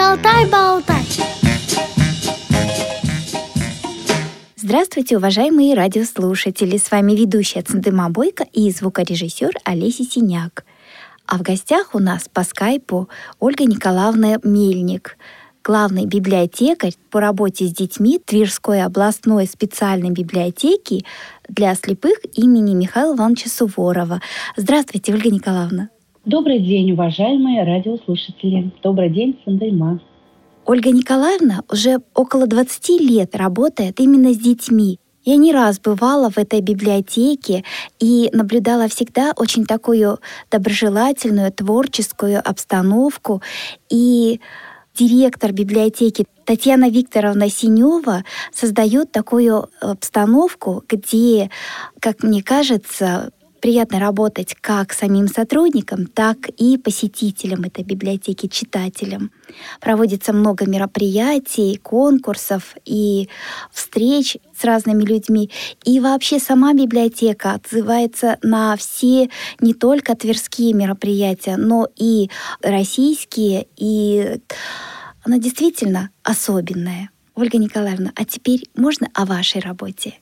Шалтай-болтай Здравствуйте, уважаемые радиослушатели! С вами ведущая Цендыма Бойко и звукорежиссер Олеся Синяк. А в гостях у нас по скайпу Ольга Николаевна Мельник, главный библиотекарь по работе с детьми Тверской областной специальной библиотеки для слепых имени Михаила Ивановича Суворова. Здравствуйте, Ольга Николаевна. Добрый день, уважаемые радиослушатели. Добрый день, Сандайма. Ольга Николаевна уже около 20 лет работает именно с детьми. Я не раз бывала в этой библиотеке и наблюдала всегда очень такую доброжелательную, творческую обстановку. И директор библиотеки Татьяна Викторовна Синева создает такую обстановку, где, как мне кажется, приятно работать как самим сотрудникам, так и посетителям этой библиотеки, читателям. Проводится много мероприятий, конкурсов и встреч с разными людьми. И вообще сама библиотека отзывается на все не только тверские мероприятия, но и российские, и она действительно особенная. Ольга Николаевна, а теперь можно о вашей работе?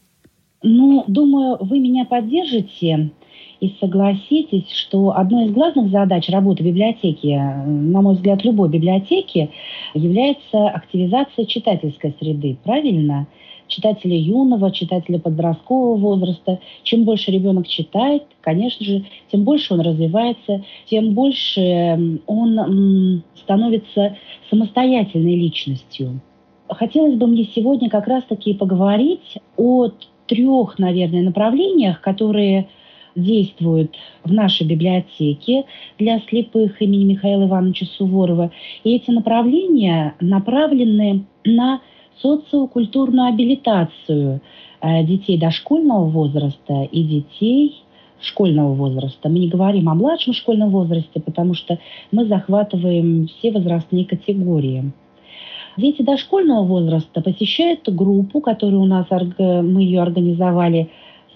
Ну, думаю, вы меня поддержите и согласитесь, что одной из главных задач работы библиотеки, на мой взгляд, любой библиотеки, является активизация читательской среды. Правильно? читателя юного, читателя подросткового возраста. Чем больше ребенок читает, конечно же, тем больше он развивается, тем больше он становится самостоятельной личностью. Хотелось бы мне сегодня как раз-таки поговорить о трех, наверное, направлениях, которые действуют в нашей библиотеке для слепых имени Михаила Ивановича Суворова. И эти направления направлены на социокультурную абилитацию э, детей дошкольного возраста и детей школьного возраста. Мы не говорим о младшем школьном возрасте, потому что мы захватываем все возрастные категории. Дети дошкольного возраста посещают группу, которую у нас мы ее организовали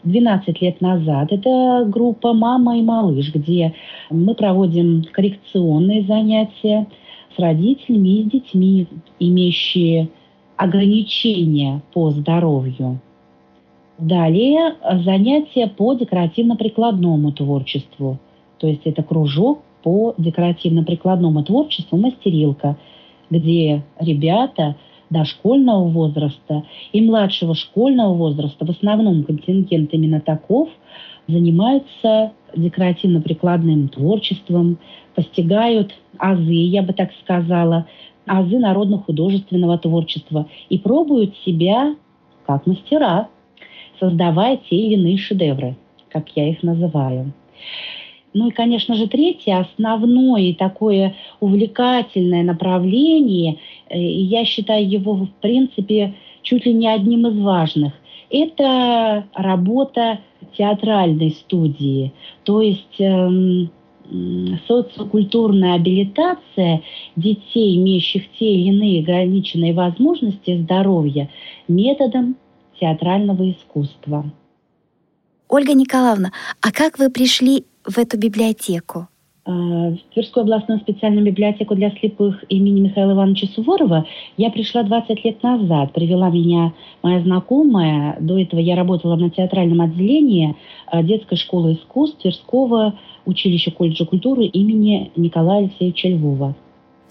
12 лет назад. Это группа «Мама и малыш», где мы проводим коррекционные занятия с родителями и с детьми, имеющие ограничения по здоровью. Далее занятия по декоративно-прикладному творчеству. То есть это кружок по декоративно-прикладному творчеству «Мастерилка», где ребята – дошкольного возраста и младшего школьного возраста, в основном контингент именно таков, занимаются декоративно-прикладным творчеством, постигают азы, я бы так сказала, азы народно-художественного творчества и пробуют себя как мастера, создавая те или иные шедевры, как я их называю. Ну и, конечно же, третье, основное и такое увлекательное направление, э, я считаю его, в принципе, чуть ли не одним из важных, это работа театральной студии. То есть эм, социокультурная абилитация детей, имеющих те или иные ограниченные возможности здоровья, методом театрального искусства. Ольга Николаевна, а как вы пришли в эту библиотеку? Э, в Тверскую областную специальную библиотеку для слепых имени Михаила Ивановича Суворова я пришла 20 лет назад. Привела меня моя знакомая. До этого я работала на театральном отделении э, детской школы искусств Тверского училища колледжа культуры имени Николая Алексеевича Львова.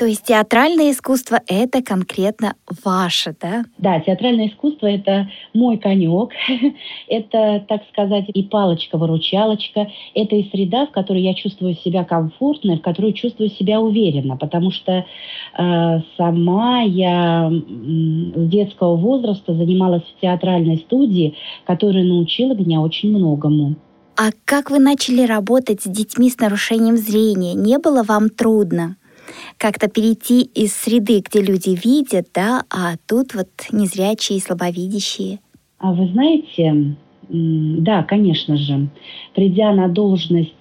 То есть театральное искусство — это конкретно ваше, да? Да, театральное искусство — это мой конек. это, так сказать, и палочка-выручалочка. Это и среда, в которой я чувствую себя комфортно, в которой чувствую себя уверенно. Потому что э, сама я с детского возраста занималась в театральной студии, которая научила меня очень многому. А как вы начали работать с детьми с нарушением зрения? Не было вам трудно? Как-то перейти из среды, где люди видят, да, а тут вот незрячие и слабовидящие? А вы знаете, да, конечно же, придя на должность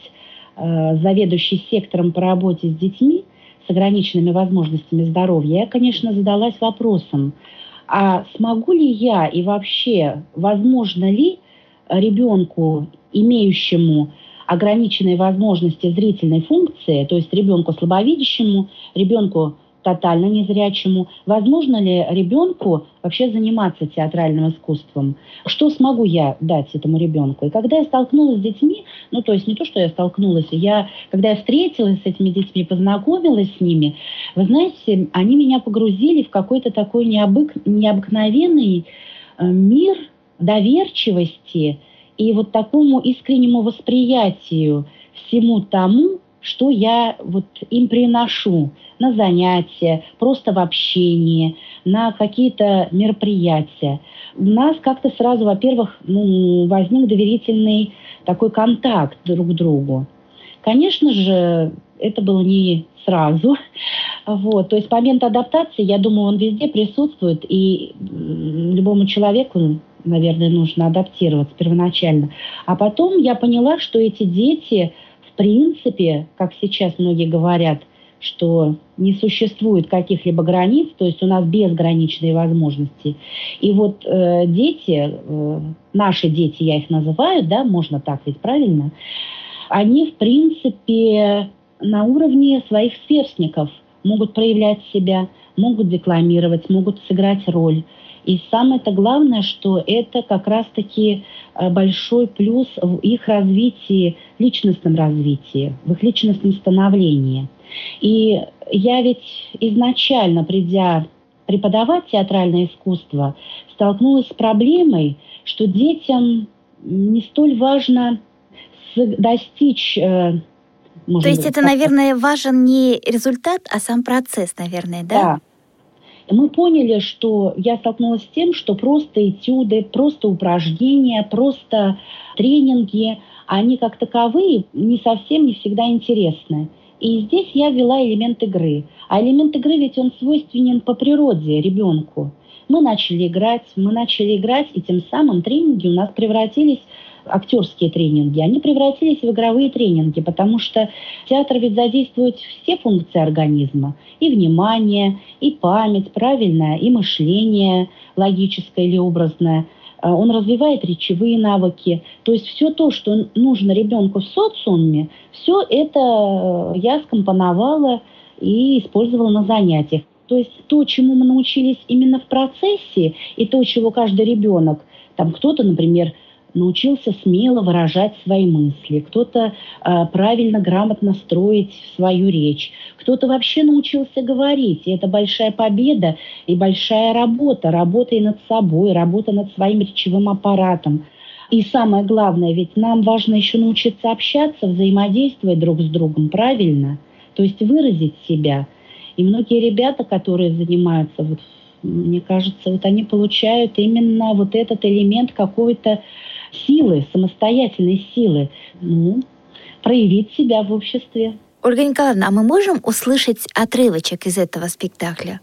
э, заведующей сектором по работе с детьми с ограниченными возможностями здоровья, я, конечно, задалась вопросом, а смогу ли я и вообще возможно ли ребенку, имеющему ограниченные возможности зрительной функции, то есть ребенку слабовидящему, ребенку тотально незрячему, возможно ли ребенку вообще заниматься театральным искусством? Что смогу я дать этому ребенку? И когда я столкнулась с детьми, ну то есть не то, что я столкнулась, я, когда я встретилась с этими детьми, познакомилась с ними, вы знаете, они меня погрузили в какой-то такой необык... необыкновенный э, мир доверчивости и вот такому искреннему восприятию всему тому, что я вот им приношу на занятия, просто в общении, на какие-то мероприятия. У нас как-то сразу, во-первых, ну, возник доверительный такой контакт друг к другу. Конечно же, это было не сразу. Вот. То есть момент адаптации, я думаю, он везде присутствует, и любому человеку, наверное, нужно адаптироваться первоначально. А потом я поняла, что эти дети, в принципе, как сейчас многие говорят, что не существует каких-либо границ, то есть у нас безграничные возможности. И вот э, дети, э, наши дети, я их называю, да, можно так ведь правильно, они, в принципе, на уровне своих сверстников могут проявлять себя, могут декламировать, могут сыграть роль. И самое-то главное, что это как раз-таки э, большой плюс в их развитии, личностном развитии, в их личностном становлении – и я ведь изначально, придя преподавать театральное искусство, столкнулась с проблемой, что детям не столь важно достичь э, то есть это, наверное, важен не результат, а сам процесс, наверное, да? Да. Мы поняли, что я столкнулась с тем, что просто этюды, просто упражнения, просто тренинги, они как таковые не совсем не всегда интересны. И здесь я ввела элемент игры. А элемент игры ведь он свойственен по природе ребенку. Мы начали играть, мы начали играть, и тем самым тренинги у нас превратились актерские тренинги, они превратились в игровые тренинги, потому что театр ведь задействует все функции организма. И внимание, и память, правильное, и мышление логическое или образное – а, он развивает речевые навыки. То есть все то, что нужно ребенку в социуме, все это э, я скомпоновала и использовала на занятиях. То есть то, чему мы научились именно в процессе, и то, чего каждый ребенок, там кто-то, например, научился смело выражать свои мысли, кто-то э, правильно, грамотно строить свою речь, кто-то вообще научился говорить. И это большая победа и большая работа, работа и над собой, работа над своим речевым аппаратом. И самое главное, ведь нам важно еще научиться общаться, взаимодействовать друг с другом правильно, то есть выразить себя. И многие ребята, которые занимаются вот мне кажется, вот они получают именно вот этот элемент какой-то силы, самостоятельной силы, ну, проявить себя в обществе. Ольга Николаевна, а мы можем услышать отрывочек из этого спектакля?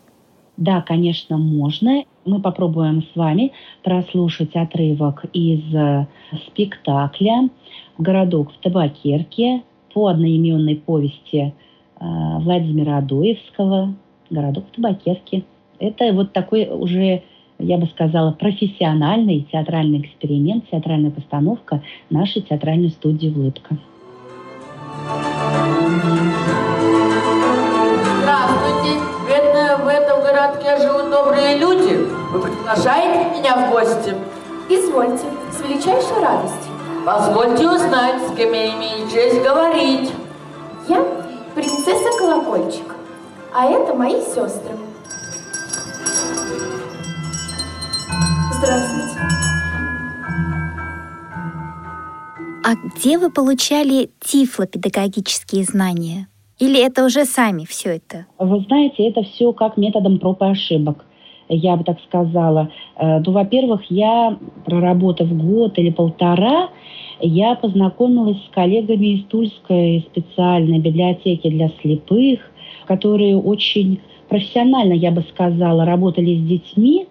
Да, конечно, можно. Мы попробуем с вами прослушать отрывок из э, спектакля «Городок в табакерке» по одноименной повести э, Владимира Адоевского «Городок в табакерке». Это вот такой уже я бы сказала, профессиональный театральный эксперимент, театральная постановка нашей театральной студии «Улыбка». Здравствуйте! Бедная, в этом городке живут добрые люди. Вы приглашаете меня в гости? Извольте, с величайшей радостью. Позвольте узнать, с кем я имею честь говорить. Я принцесса Колокольчик, а это мои сестры. Здравствуйте. А где вы получали тифлопедагогические знания? Или это уже сами все это? Вы знаете, это все как методом проб и ошибок я бы так сказала. Э, ну, во-первых, я, проработав год или полтора, я познакомилась с коллегами из Тульской специальной библиотеки для слепых, которые очень профессионально, я бы сказала, работали с детьми,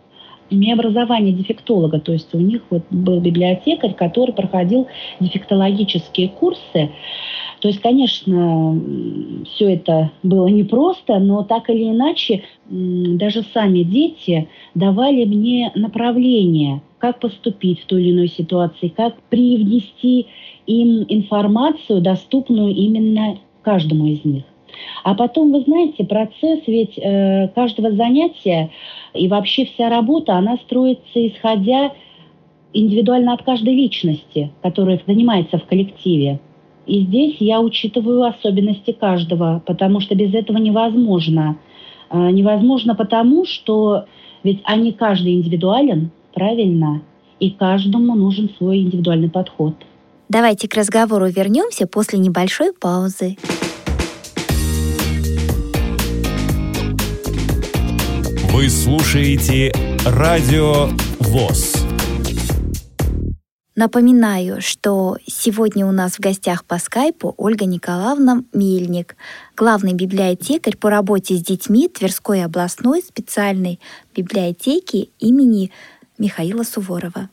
имея образование дефектолога, то есть у них вот был библиотекарь, который проходил дефектологические курсы. То есть, конечно, все это было непросто, но так или иначе, даже сами дети давали мне направление, как поступить в той или иной ситуации, как привнести им информацию, доступную именно каждому из них. А потом, вы знаете, процесс ведь э, каждого занятия и вообще вся работа, она строится исходя индивидуально от каждой личности, которая занимается в коллективе. И здесь я учитываю особенности каждого, потому что без этого невозможно. Э, невозможно потому, что ведь они каждый индивидуален, правильно, и каждому нужен свой индивидуальный подход. Давайте к разговору вернемся после небольшой паузы. Слушаете Радио ВОЗ. Напоминаю, что сегодня у нас в гостях по скайпу Ольга Николаевна Мельник, главный библиотекарь по работе с детьми Тверской областной специальной библиотеки имени Михаила Суворова.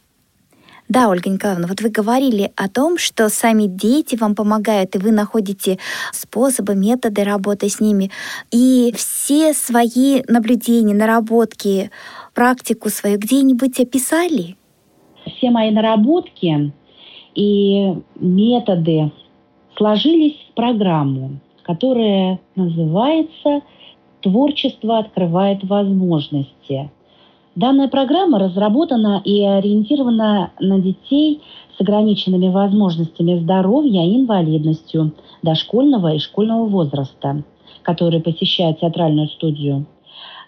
Да, Ольга Николаевна, вот вы говорили о том, что сами дети вам помогают, и вы находите способы, методы работы с ними. И все свои наблюдения, наработки, практику свою где-нибудь описали? все мои наработки и методы сложились в программу, которая называется «Творчество открывает возможности». Данная программа разработана и ориентирована на детей с ограниченными возможностями здоровья и инвалидностью дошкольного и школьного возраста, которые посещают театральную студию.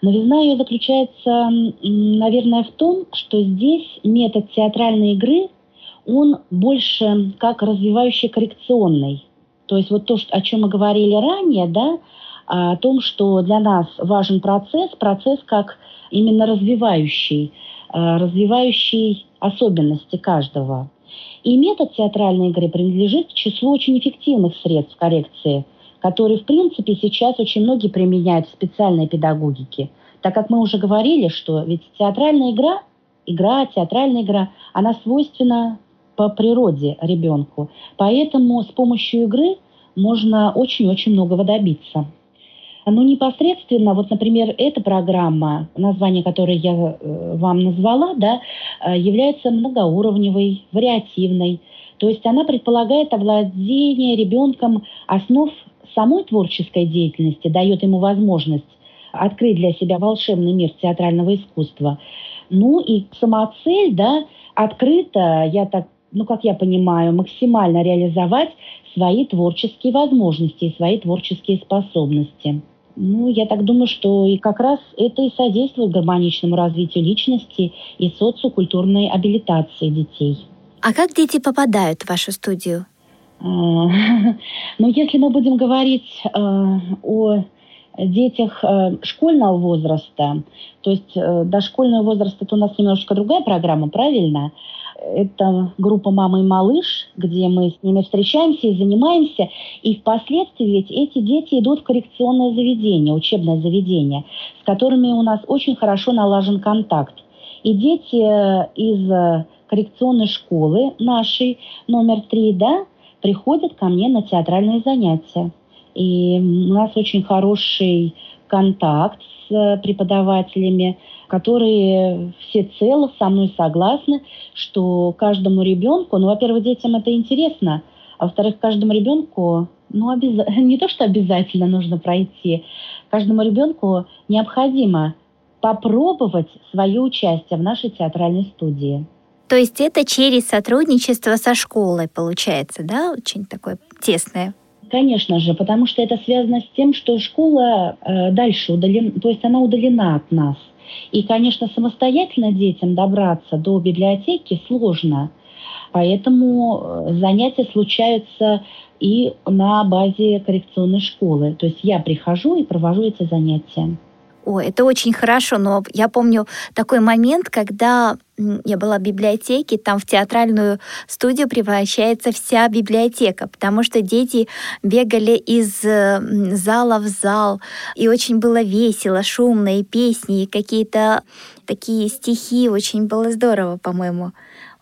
Новизна ее заключается, наверное, в том, что здесь метод театральной игры, он больше как развивающий коррекционный. То есть вот то, о чем мы говорили ранее, да, о том, что для нас важен процесс, процесс как именно развивающий, э, развивающий особенности каждого. И метод театральной игры принадлежит к числу очень эффективных средств коррекции – который, в принципе, сейчас очень многие применяют в специальной педагогике. Так как мы уже говорили, что ведь театральная игра, игра, театральная игра, она свойственна по природе ребенку. Поэтому с помощью игры можно очень-очень многого добиться. Ну, непосредственно, вот, например, эта программа, название которой я э, вам назвала, да, э, является многоуровневой, вариативной. То есть она предполагает овладение ребенком основ самой творческой деятельности, дает ему возможность открыть для себя волшебный мир театрального искусства. Ну и сама цель, да, открыто, я так, ну как я понимаю, максимально реализовать свои творческие возможности и свои творческие способности. Ну, я так думаю, что и как раз это и содействует гармоничному развитию личности и социокультурной абилитации детей. А как дети попадают в вашу студию? Но ну, если мы будем говорить э, о детях э, школьного возраста, то есть э, дошкольного возраста, это у нас немножечко другая программа, правильно? Это группа «Мама и малыш», где мы с ними встречаемся и занимаемся. И впоследствии ведь эти дети идут в коррекционное заведение, учебное заведение, с которыми у нас очень хорошо налажен контакт. И дети из коррекционной школы нашей, номер три, да, приходят ко мне на театральные занятия. И у нас очень хороший контакт с э, преподавателями, которые все цело со мной согласны, что каждому ребенку, ну, во-первых, детям это интересно, а во-вторых, каждому ребенку, ну, обяз... не то, что обязательно нужно пройти, каждому ребенку необходимо попробовать свое участие в нашей театральной студии. То есть это через сотрудничество со школой получается, да, очень такое тесное? Конечно же, потому что это связано с тем, что школа э, дальше удалена, то есть она удалена от нас. И, конечно, самостоятельно детям добраться до библиотеки сложно. Поэтому э, занятия случаются и на базе коррекционной школы. То есть я прихожу и провожу эти занятия. О, это очень хорошо, но я помню такой момент, когда я была в библиотеке, там в театральную студию превращается вся библиотека, потому что дети бегали из зала в зал, и очень было весело, шумно, и песни, и какие-то такие стихи, очень было здорово, по-моему.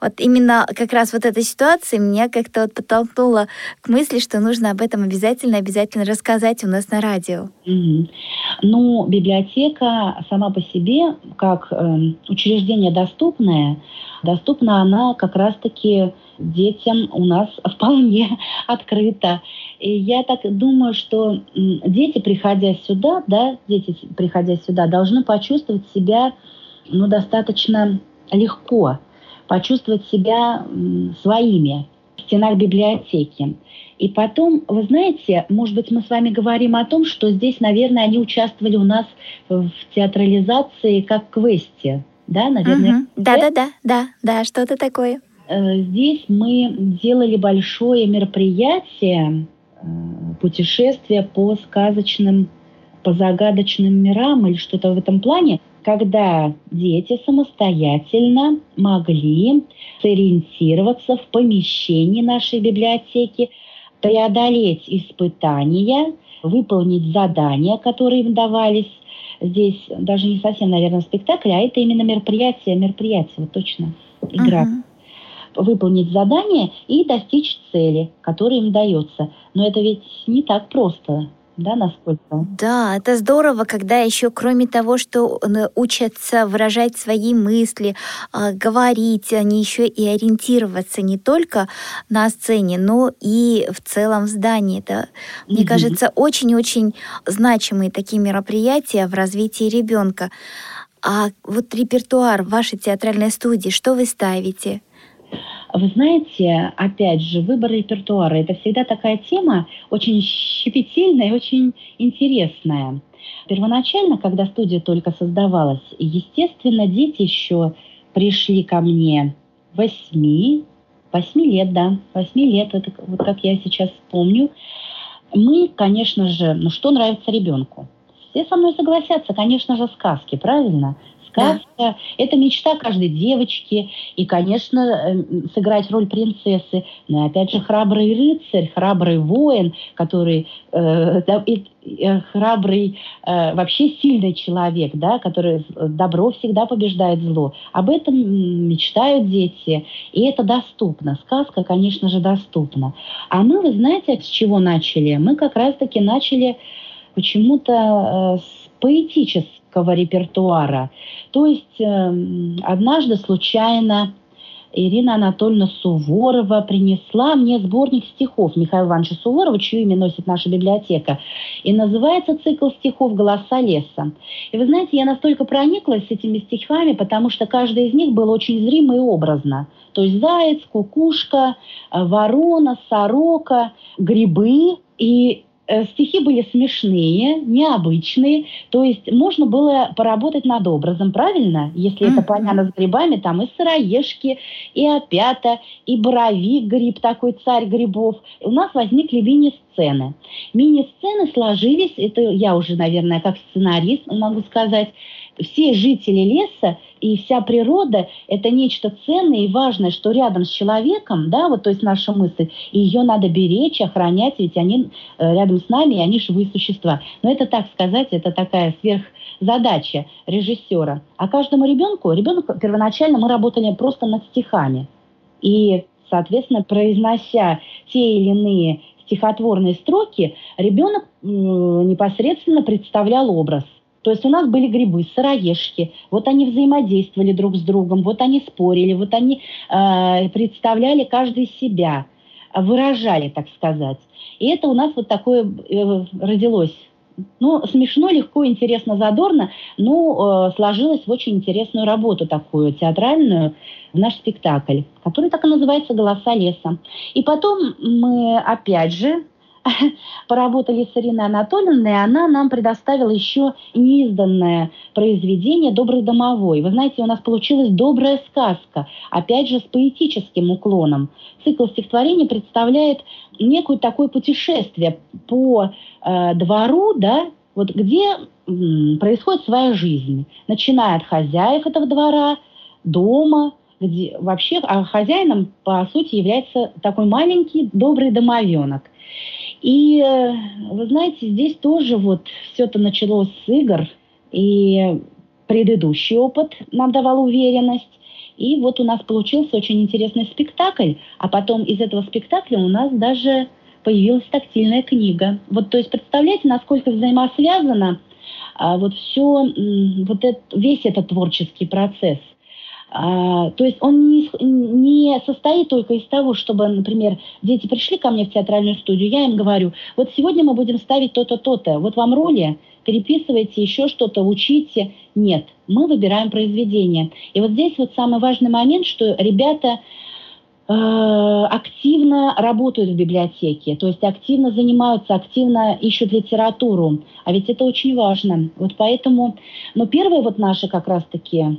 Вот именно как раз вот эта ситуация меня как-то вот подтолкнула к мысли, что нужно об этом обязательно, обязательно рассказать у нас на радио. Мгм. Ну, библиотека сама по себе, как эм, учреждение доступное, доступна она как раз-таки детям у нас вполне открыта. И я так думаю, что дети, приходя сюда, да, дети, приходя сюда, должны почувствовать себя ну, достаточно легко, почувствовать себя своими в стенах библиотеки. И потом, вы знаете, может быть, мы с вами говорим о том, что здесь, наверное, они участвовали у нас в театрализации как квесте. Да, наверное. Мгм. Да-да-да, да, да, что-то такое. Э, Здесь мы делали большое мероприятие, э, путешествие по сказочным, по загадочным мирам или что-то в этом плане, когда дети самостоятельно могли сориентироваться в помещении нашей библиотеки, преодолеть испытания, выполнить задания, которые им давались. Здесь даже не совсем, наверное, спектакль, а это именно мероприятие, мероприятие, вот точно, игра Мгм. выполнить задание и достичь цели, которая им дается. Но это ведь не так просто, да, насколько? Да, это здорово, когда еще кроме того, что э, учатся выражать свои мысли, а, говорить, они еще и ориентироваться не только на сцене, но и в целом в здании. Это, мне Мгм. кажется, очень-очень значимые такие мероприятия в развитии ребенка. А вот репертуар вашей театральной студии, что вы ставите? Вы знаете, опять же, выбор репертуара – это всегда такая тема очень щепетильная и очень интересная. Первоначально, когда студия только создавалась, естественно, дети еще пришли ко мне восьми, восьми лет, да, восьми лет, это вот как я сейчас помню. Мы, конечно же, ну что нравится ребенку? Все со мной согласятся, конечно же, сказки, правильно? Сказка – это мечта каждой девочки. И, конечно, э, сыграть роль принцессы. Но, опять же, храбрый рыцарь, храбрый воин, который э, да, э, храбрый, э, вообще сильный человек, да, который добро всегда побеждает зло. Об этом мечтают дети, и это доступно. Сказка, конечно же, доступна. А мы, вы знаете, с чего начали? Мы как раз-таки начали почему-то э, с поэтического репертуара. То есть э, однажды случайно Ирина Анатольевна Суворова принесла мне сборник стихов Михаила Ивановича Суворова, чье имя носит наша библиотека. И называется цикл стихов «Голоса леса». И вы знаете, я настолько прониклась этими стихами, потому что каждый из них был очень зримо и образно. То есть заяц, кукушка, ворона, сорока, грибы. И стихи были смешные, необычные. То есть можно было поработать над образом, правильно? Если это Мгм. поляна с грибами, там и сыроежки, и опята, и боровик гриб, такой царь грибов. У нас возникли мини-сцены. Мини-сцены сложились, это я уже, наверное, как сценарист могу сказать, все жители леса и вся природа – это нечто ценное и важное, что рядом с человеком, да, вот то есть наша мысль, и ее надо беречь, охранять, ведь они э, рядом с нами, и они живые существа. Но это, так сказать, это такая сверхзадача режиссера. А каждому ребенку, ребенку первоначально мы работали просто над стихами. И, соответственно, произнося те или иные стихотворные строки, ребенок непосредственно представлял образ. То есть у нас были грибы, сыроежки, вот они взаимодействовали друг с другом, вот они спорили, вот они э, представляли каждый себя, выражали, так сказать. И это у нас вот такое э, родилось. Ну, смешно, легко, интересно, задорно, но э, сложилось в очень интересную работу такую, театральную, в наш спектакль, который так и называется «Голоса леса». И потом мы, опять же, поработали с Ириной Анатольевной, и она нам предоставила еще неизданное произведение «Добрый домовой». Вы знаете, у нас получилась добрая сказка, опять же, с поэтическим уклоном. Цикл стихотворений представляет некое такое путешествие по э, двору, да, вот где м, происходит своя жизнь, начиная от хозяев этого двора, дома, где вообще а хозяином, по сути, является такой маленький добрый домовенок. И э, вы знаете, здесь тоже вот все это началось с игр, и предыдущий опыт нам давал уверенность. И вот у нас получился очень интересный спектакль, а потом из этого спектакля у нас даже появилась тактильная книга. Вот, то есть, представляете, насколько взаимосвязано а, вот все, вот это, весь этот творческий процесс. А, то есть он не, не состоит только из того, чтобы, например, дети пришли ко мне в театральную студию, я им говорю, вот сегодня мы будем ставить то-то, то-то, вот вам роли, переписывайте еще что-то, учите. Нет, мы выбираем произведение. И вот здесь вот самый важный момент, что ребята э, активно работают в библиотеке, то есть активно занимаются, активно ищут литературу. А ведь это очень важно. Вот поэтому, но первые вот наши как раз-таки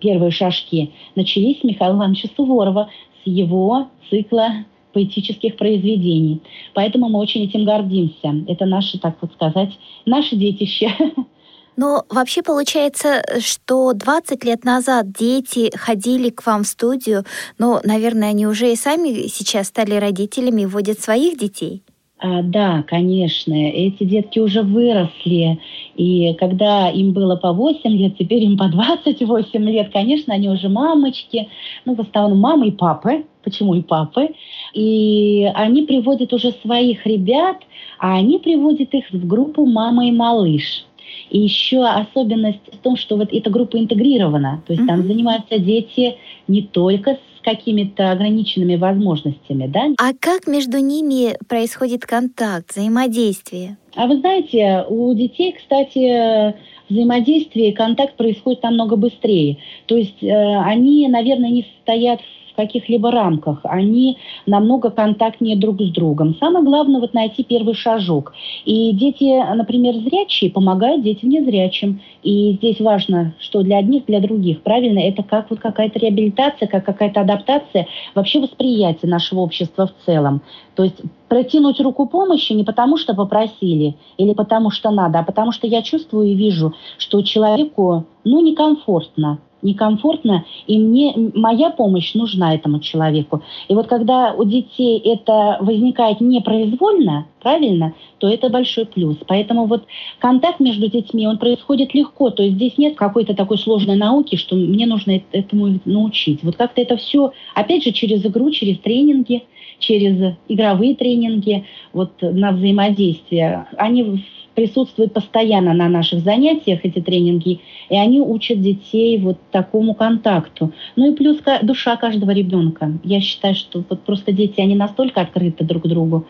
первые шажки начались с Михаила Ивановича Суворова, с его цикла поэтических произведений. Поэтому мы очень этим гордимся. Это наше, так вот сказать, наше детище. Но вообще получается, что 20 лет назад дети ходили к вам в студию, но, наверное, они уже и сами сейчас стали родителями и водят своих детей. А, да, конечно, эти детки уже выросли, и когда им было по 8 лет, теперь им по 28 лет, конечно, они уже мамочки, ну, в основном мамы и папы, почему и папы, и они приводят уже своих ребят, а они приводят их в группу «Мама и малыш». И еще особенность в том, что вот эта группа интегрирована, то есть mm-hmm. там занимаются дети не только с какими-то ограниченными возможностями, да. А как между ними происходит контакт, взаимодействие? А вы знаете, у детей, кстати, взаимодействие и контакт происходит намного быстрее. То есть э, они, наверное, не стоят в в каких-либо рамках, они намного контактнее друг с другом. Самое главное вот найти первый шажок. И дети, например, зрячие помогают детям незрячим. И здесь важно, что для одних, для других, правильно, это как вот какая-то реабилитация, как какая-то адаптация, вообще восприятие нашего общества в целом. То есть протянуть руку помощи не потому, что попросили или потому, что надо, а потому что я чувствую и вижу, что человеку ну, некомфортно некомфортно, и мне моя помощь нужна этому человеку. И вот когда у детей это возникает непроизвольно, правильно, то это большой плюс. Поэтому вот контакт между детьми, он происходит легко. То есть здесь нет какой-то такой сложной науки, что мне нужно этому научить. Вот как-то это все, опять же, через игру, через тренинги, через игровые тренинги, вот на взаимодействие. Они присутствуют постоянно на наших занятиях, эти тренинги, и они учат детей вот такому контакту. Ну и плюс душа каждого ребенка. Я считаю, что вот просто дети, они настолько открыты друг к другу,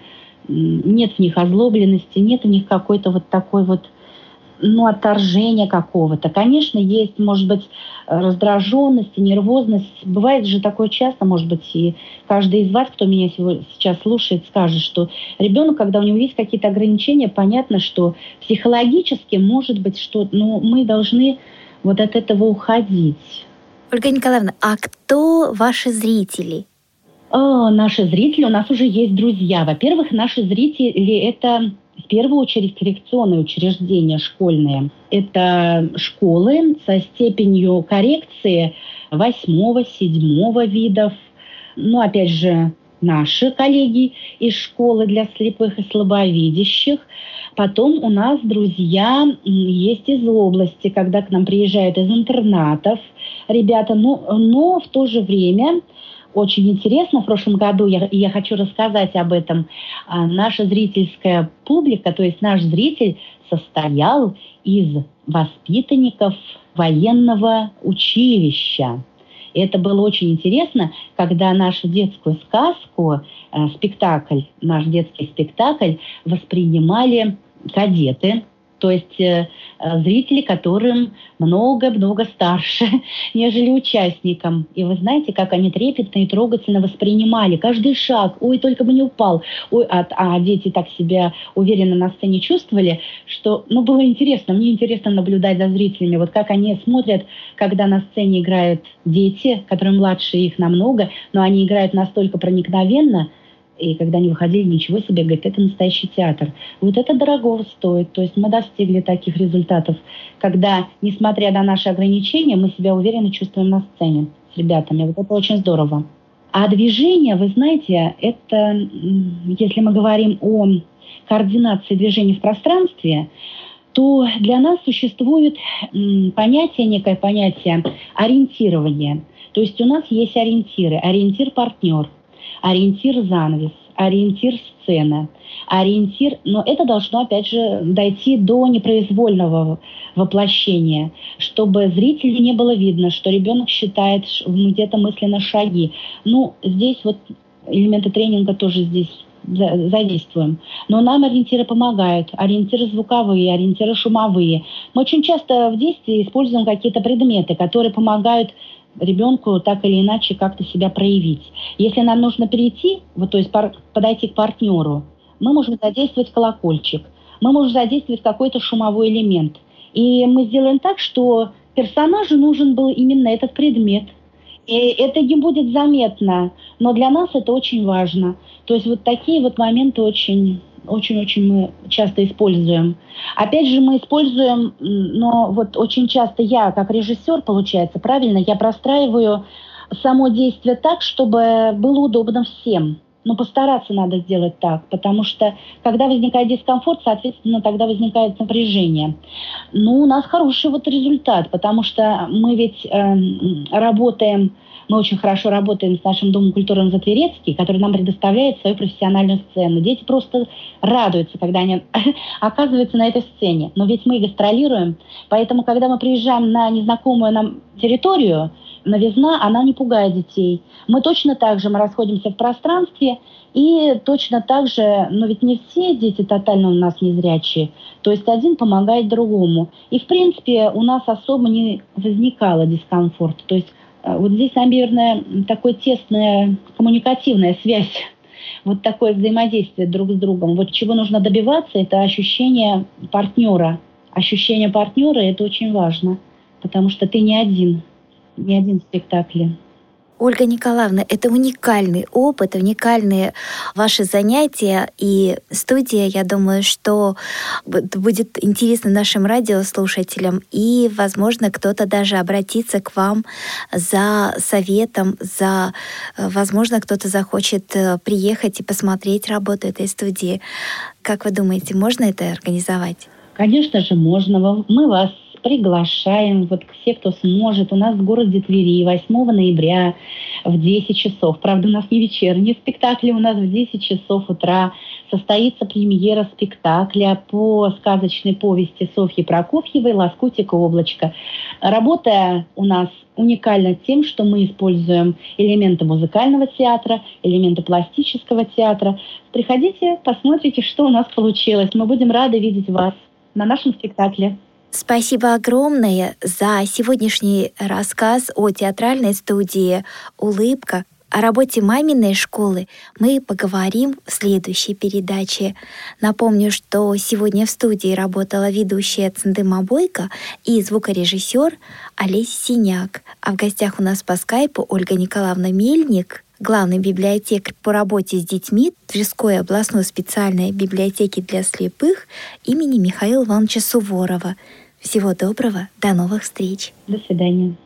нет в них озлобленности, нет в них какой-то вот такой вот ну, отторжения какого-то. Конечно, есть, может быть, раздраженность, нервозность. Бывает же такое часто, может быть, и каждый из вас, кто меня сейчас слушает, скажет, что ребенок, когда у него есть какие-то ограничения, понятно, что психологически, может быть, что ну, мы должны вот от этого уходить. Ольга Николаевна, а кто ваши зрители? О, наши зрители, у нас уже есть друзья. Во-первых, наши зрители — это в первую очередь коррекционные учреждения школьные. Это школы со степенью коррекции восьмого, седьмого видов. Ну, опять же, наши коллеги из школы для слепых и слабовидящих. Потом у нас друзья есть из области, когда к нам приезжают из интернатов ребята, но, но в то же время очень интересно. В прошлом году, я, я хочу рассказать об этом, а, наша зрительская публика, то есть наш зритель состоял из воспитанников военного училища. Это было очень интересно, когда нашу детскую сказку, э, спектакль, наш детский спектакль воспринимали кадеты, то есть э, э, зрители, которым много-много старше, нежели участникам. И вы знаете, как они трепетно и трогательно воспринимали каждый шаг. Ой, только бы не упал. Ой, а, а дети так себя уверенно на сцене чувствовали, что ну, было интересно. Мне интересно наблюдать за зрителями, вот как они смотрят, когда на сцене играют дети, которые младше их намного, но они играют настолько проникновенно, и когда они выходили, ничего себе, говорит, это настоящий театр. Вот это дорого стоит. То есть мы достигли таких результатов, когда, несмотря на наши ограничения, мы себя уверенно чувствуем на сцене с ребятами. Вот это очень здорово. А движение, вы знаете, это, если мы говорим о координации движений в пространстве, то для нас существует понятие, некое понятие ориентирования – То есть у нас есть ориентиры. Ориентир партнер, ориентир занавес, ориентир сцена, ориентир, но это должно, опять же, дойти до непроизвольного воплощения, чтобы зрителю не было видно, что ребенок считает где-то мысленно шаги. Ну, здесь вот элементы тренинга тоже здесь задействуем. Но нам ориентиры помогают. Ориентиры звуковые, ориентиры шумовые. Мы очень часто в действии используем какие-то предметы, которые помогают ребенку так или иначе как-то себя проявить. Если нам нужно перейти, вот, то есть пар, подойти к партнеру, мы можем задействовать колокольчик, мы можем задействовать какой-то шумовой элемент. И мы сделаем так, что персонажу нужен был именно этот предмет. И это не будет заметно, но для нас это очень важно. То есть вот такие вот моменты очень очень-очень мы часто используем. Опять же, мы используем, но вот очень часто я, как режиссер, получается, правильно, я простраиваю само действие так, чтобы было удобно всем. Но постараться надо сделать так, потому что когда возникает дискомфорт, соответственно, тогда возникает напряжение. Ну, у нас хороший вот результат, потому что мы ведь э, работаем мы очень хорошо работаем с нашим Домом культуры Затверецкий, который нам предоставляет свою профессиональную сцену. Дети просто радуются, когда они оказываются на этой сцене. Но ведь мы гастролируем, поэтому, когда мы приезжаем на незнакомую нам территорию, новизна, она не пугает детей. Мы точно так же, мы расходимся в пространстве, и точно так же, но ведь не все дети тотально у нас незрячие, то есть один помогает другому. И, в принципе, у нас особо не возникало дискомфорта. То есть вот здесь, наверное, такая тесная коммуникативная связь, вот такое взаимодействие друг с другом. Вот чего нужно добиваться, это ощущение партнера. Ощущение партнера – это очень важно, потому что ты не один, не один в спектакле. Ольга Николаевна, это уникальный опыт, уникальные ваши занятия и студия. Я думаю, что будет интересно нашим радиослушателям и, возможно, кто-то даже обратится к вам за советом, за, возможно, кто-то захочет э, приехать и посмотреть работу этой студии. Как вы думаете, можно это организовать? Конечно же, можно. Мы вас приглашаем вот все, кто сможет. У нас в городе Твери 8 ноября в 10 часов. Правда, у нас не вечерние спектакли, у нас в 10 часов утра состоится премьера спектакля по сказочной повести Софьи Прокофьевой «Лоскутик и облачко». Работа у нас уникальна тем, что мы используем элементы музыкального театра, элементы пластического театра. Приходите, посмотрите, что у нас получилось. Мы будем рады видеть вас на нашем спектакле. Спасибо огромное за сегодняшний рассказ о театральной студии «Улыбка». О работе маминой школы мы поговорим в следующей передаче. Напомню, что сегодня в студии работала ведущая Цендыма Бойко и звукорежиссер Олесь Синяк. А в гостях у нас по скайпу Ольга Николаевна Мельник, главный библиотекарь по работе с детьми Тверской областной специальной библиотеки для слепых имени Михаила Ивановича Суворова. Всего доброго, до новых встреч. До свидания.